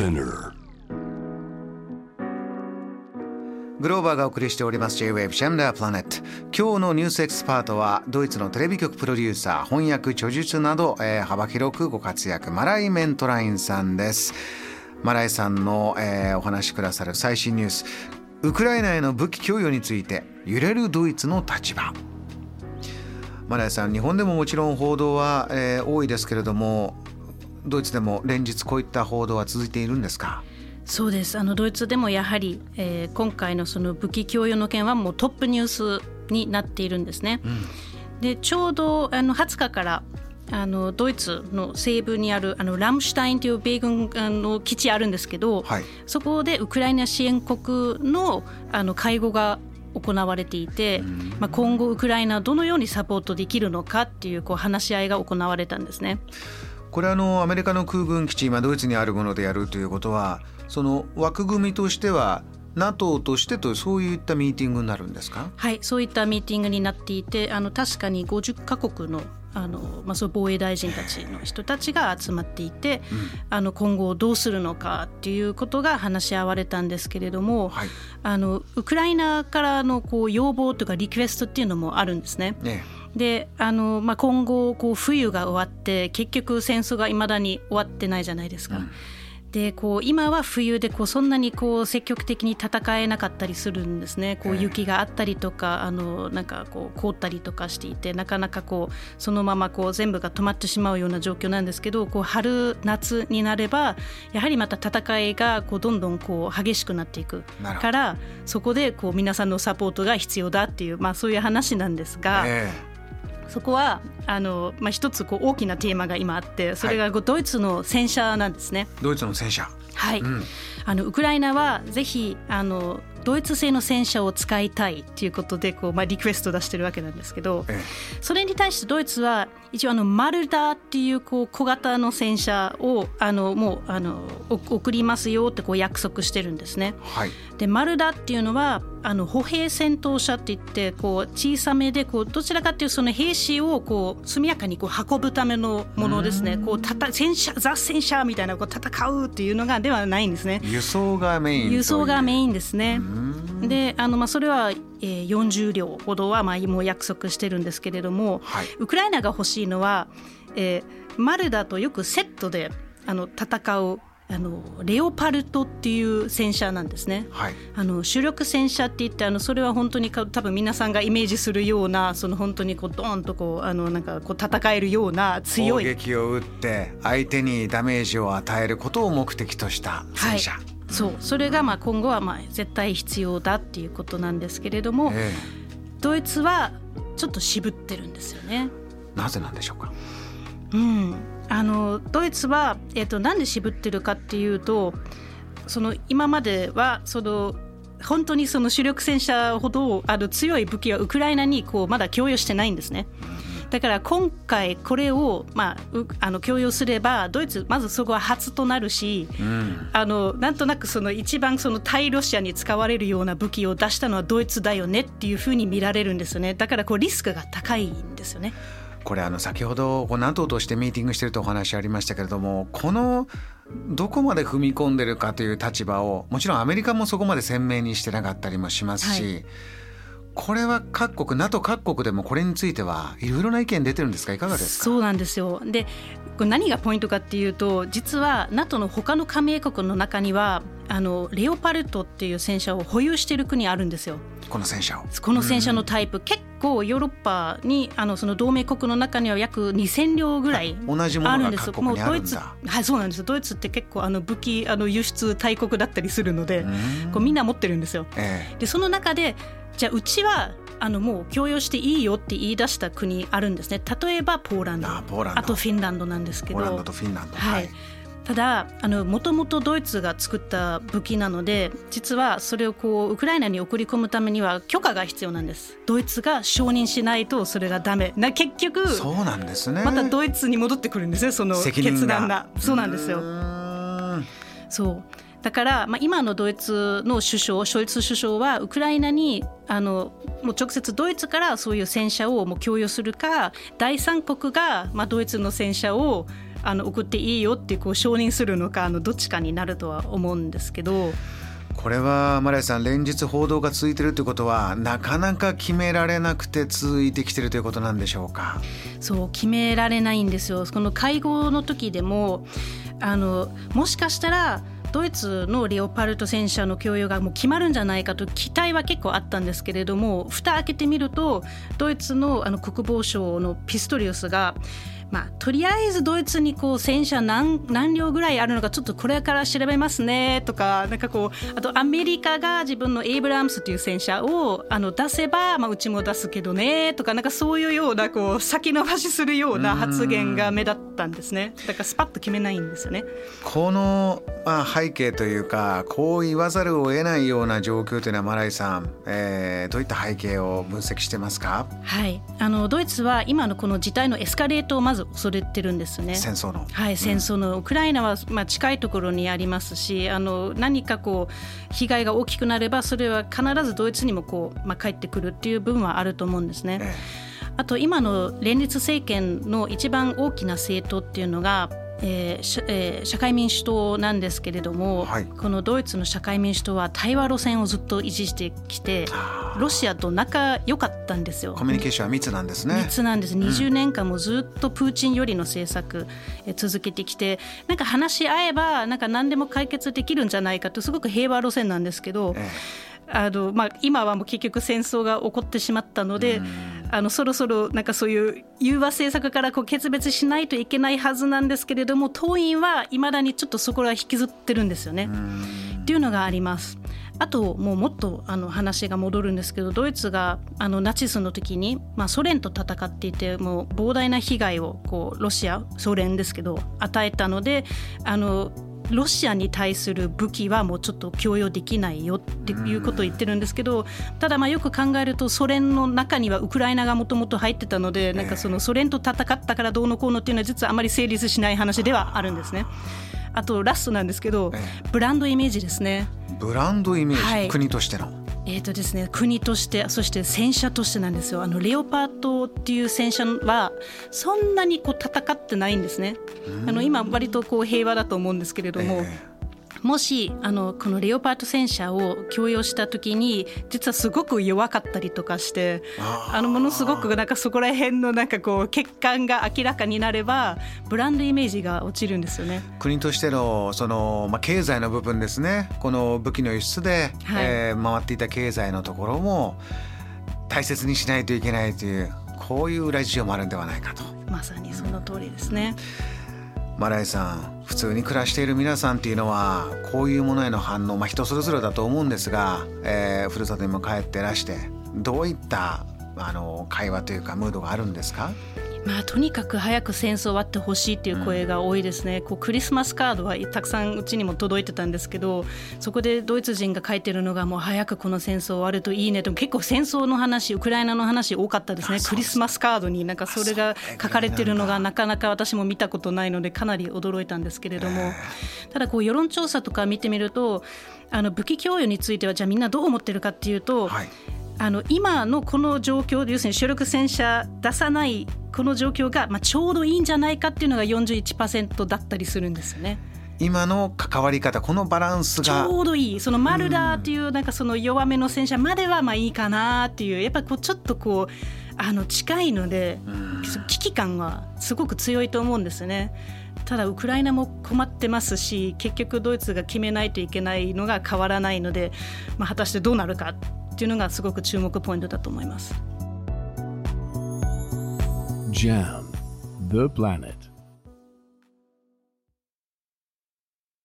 SPINEAR. グローバーがお送りしております。J-Wave JAM THE PLANET 今日のニュースエキスパートはドイツのテレビ局プロデューサー翻訳著述など、えー、幅広くご活躍マライ・メントラインさんです。マライさんの、えー、お話しくださる最新ニュース。ウクライナへの武器供与について揺れるドイツの立場。マライさん日本でももちろん報道は、えー、多いですけれどもドイツでも連日こういった報道は続いているんですか？そうです。あのドイツでもやはり、えー、今回のその武器供与の件はもうトップニュースになっているんですね。うん、でちょうどあの20日からあのドイツの西部にあるあのラムシュタインという米軍あの基地あるんですけど、はい、そこでウクライナ支援国のあの会合が行われていて、まあ、今後ウクライナをどのようにサポートできるのかっていうこう話し合いが行われたんですね。これあのアメリカの空軍基地今ドイツにあるものでやるということはその枠組みとしては NATO としてとそういったミーティングになるんですか？はいそういったミーティングになっていてあの確かに50カ国のあのまあ、そう防衛大臣たちの人たちが集まっていて、うん、あの今後どうするのかっていうことが話し合われたんですけれども、はい、あのウクライナからのこう要望とかリクエストっていうのもあるんですね。ねであの、まあ、今後こう冬が終わって結局戦争がいまだに終わってないじゃないですか。うん。でこう今は冬でこうそんなにこう積極的に戦えなかったりするんですね。こう雪があったりとかあのなんかこう凍ったりとかしていてなかなかこうそのままこう全部が止まってしまうような状況なんですけどこう春夏になればやはりまた戦いがこうどんどんこう激しくなっていくからそこでこう皆さんのサポートが必要だっていう、まあ、そういう話なんですが、そこはあの、まあ、一つこう大きなテーマが今あってそれがドイツの戦車なんですね。ドイツの戦車。はい、うん、あのウクライナはぜひあのドイツ製の戦車を使いたいということでこう、まあ、リクエスト出してるわけなんですけど、ええ、それに対してドイツは一応あのマルダーっていうこう小型の戦車をあのもうあの送りますよってこう約束してるんですね。はい、でマルダーっていうのはあの歩兵戦闘車っていってこう小さめでこうどちらかというとその兵士をこう速やかにこう運ぶためのものですね。こうたた戦車ザ戦車みたいなこう戦うっていうのがではないんですね。輸送がメイン輸送がメインですね。であの、まあ、それは、えー、40両ほどは、まあ、もう約束してるんですけれども、はい、ウクライナが欲しいのは、えー、マルダとよくセットであの戦うあのレオパルトっていう戦車なんですね、はい、あの主力戦車って言ってあのそれは本当に多分皆さんがイメージするようなその本当にこうドーンとこうあのなんかこう戦えるような強い。攻撃を打って相手にダメージを与えることを目的とした戦車、はい。そう。それがまあ今後はまあ絶対必要だっていうことなんですけれども、え。ドイツはちょっと渋ってるんですよね。なぜなんでしょうか、うん、あのドイツは、えーと、なんで渋ってるかっていうとその今まではその本当にその主力戦車ほどあの強い武器はウクライナにこうまだ供与してないんですね。だから今回これを、まあ、あの共有すればドイツまずそこは初となるし、うん、あのなんとなくその一番その対ロシアに使われるような武器を出したのはドイツだよねっていうふうに見られるんですよねだからこうリスクが高いんですよね。これあの先ほど NATO としてミーティングしてるとお話ありましたけれどもこのどこまで踏み込んでるかという立場をもちろんアメリカもそこまで鮮明にしてなかったりもしますし、はい。これは各国 NATO 各国でもこれについてはいろいろな意見出てるんですか？いかがですか？そうなんですよ。でこれ何がポイントかっていうと実は NATO の他の加盟国の中にはあのレオパルトっていう戦車を保有している国あるんですよ。この戦車を。この戦車のタイプ、うん、結構ヨーロッパにあのその同盟国の中には約2000両ぐらいあるんですもうドイツはいそうなんですドイツって結構あの武器あの輸出大国だったりするのでこうみんな持ってるんですよ。えー、でその中でじゃあうちはあのもう共用していいよって言い出した国あるんですね。例えばポーランド。あとフィンランドなんですけど。ポーランドとフィンランド。はい、ただもともとドイツが作った武器なので実はそれをこうウクライナに送り込むためには許可が必要なんです。ドイツが承認しないとそれがダメ。な結局そうなんですね。またドイツに戻ってくるんですねその決断が。そうなんですよ。そう。だから、まあ、今のドイツの首相ショルツ首相はウクライナにあのもう直接ドイツからそういう戦車をもう供与するか第三国が、まあ、ドイツの戦車をあの送っていいよってこう承認するのかあのどっちかになるとは思うんですけど。これはマライさん連日報道が続いているということはなかなか決められなくて続いてきているということなんでしょうか？そう決められないんですよこの会合の時でもあのもしかしたらドイツのレオパルト戦車の供与がもう決まるんじゃないかと期待は結構あったんですけれども蓋開けてみるとドイツのあの国防省のピストリウスがまあ、とりあえずドイツにこう戦車何何両ぐらいあるのかちょっとこれから調べますねとかなんかこうあとアメリカが自分のエイブラムスという戦車をあの出せば、まあ、うちも出すけどねとかなんかそういうようなこう先延ばしするような発言が目立ったんですね。だからスパッと決めないんですよね。この、まあ、背景というかこう言わざるを得ないような状況というのはマライさん、えー、どういった背景を分析してますか？はい。あのドイツは今のこの事態のエスカレートをまず恐れてるんですね。戦争の。はい、戦争の、ウクライナはまあ近いところにありますし、あの何かこう被害が大きくなればそれは必ずドイツにもこうまあ帰ってくるっていう部分はあると思うんですね。ええあと今の連立政権の一番大きな政党っていうのがえーえー、社会民主党なんですけれども、はい、このドイツの社会民主党は対話路線をずっと維持してきてロシアと仲良かったんですよ。コミュニケーションは密なんですね。密なんです。20年間もずっとプーチンよりの政策、え続けてきてなんか話し合えばなんか何でも解決できるんじゃないかとすごく平和路線なんですけど。ええあのまあ、今はもう結局戦争が起こってしまったので、あのそろそろなんかそういう融和政策からこう決別しないといけないはずなんですけれども党員はいまだにちょっとそこら引きずってるんですよね。っていうのがあります。あともうもっとあの話が戻るんですけどドイツがあのナチスの時に、まあ、ソ連と戦っていてもう膨大な被害をこうロシアソ連ですけど与えたのであのロシアに対する武器はもうちょっと供与できないよっていうことを言ってるんですけどただまあよく考えるとソ連の中にはウクライナがもともと入ってたのでなんかそのソ連と戦ったからどうのこうのっていうのは実はあまり成立しない話ではあるんですね。あとラストなんですけどブランドイメージですね。ブランドイメージ、はい、国としてのえーとですね、国としてそして戦車としてなんですよ。あのレオパートっていう戦車はそんなにこう戦ってないんですね。あの今割とこう平和だと思うんですけれども、えーもしあのこのレオパート戦車を供与した時に実はすごく弱かったりとかしてあのものすごくなんかそこら辺のなんかこう欠陥が明らかになればブランドイメージが落ちるんですよね国としてのその、まあ、経済の部分ですねこの武器の輸出で、はい、えー、回っていた経済のところも大切にしないといけないというこういう裏事情もあるんではないかと。まさにその通りですね。マライさん普通に暮らしている皆さんっていうのはこういうものへの反応、まあ、人それぞれだと思うんですが、えー、ふるさとにも帰ってらしてどういったあの会話というかムードがあるんですか？まあ、とにかく早く戦争終わってほしいっていう声が多いですね、うん、こうクリスマスカードはたくさんうちにも届いてたんですけどそこでドイツ人が書いてるのがもう早くこの戦争終わるといいねと結構戦争の話ウクライナの話多かったですね。クリスマスカードになんかそれが書かれてるのがなかなか私も見たことないのでかなり驚いたんですけれども。ただこう世論調査とか見てみるとあの武器供与についてはじゃあみんなどう思ってるかっていうと、はい。あの今のこの状況要するに主力戦車出さないこの状況が、まあ、ちょうどいいんじゃないかっていうのが41%だったりするんですよね。今の関わり方このバランスがちょうどいいそのマルダーっていうなんかその弱めの戦車まではまあいいかなっていうやっぱこうちょっとこうあの近いので危機感はすごく強いと思うんですね。ただウクライナも困ってますし結局ドイツが決めないといけないのが変わらないので、まあ、果たしてどうなるかっていうのがすごく注目ポイントだと思います。JAM The Planet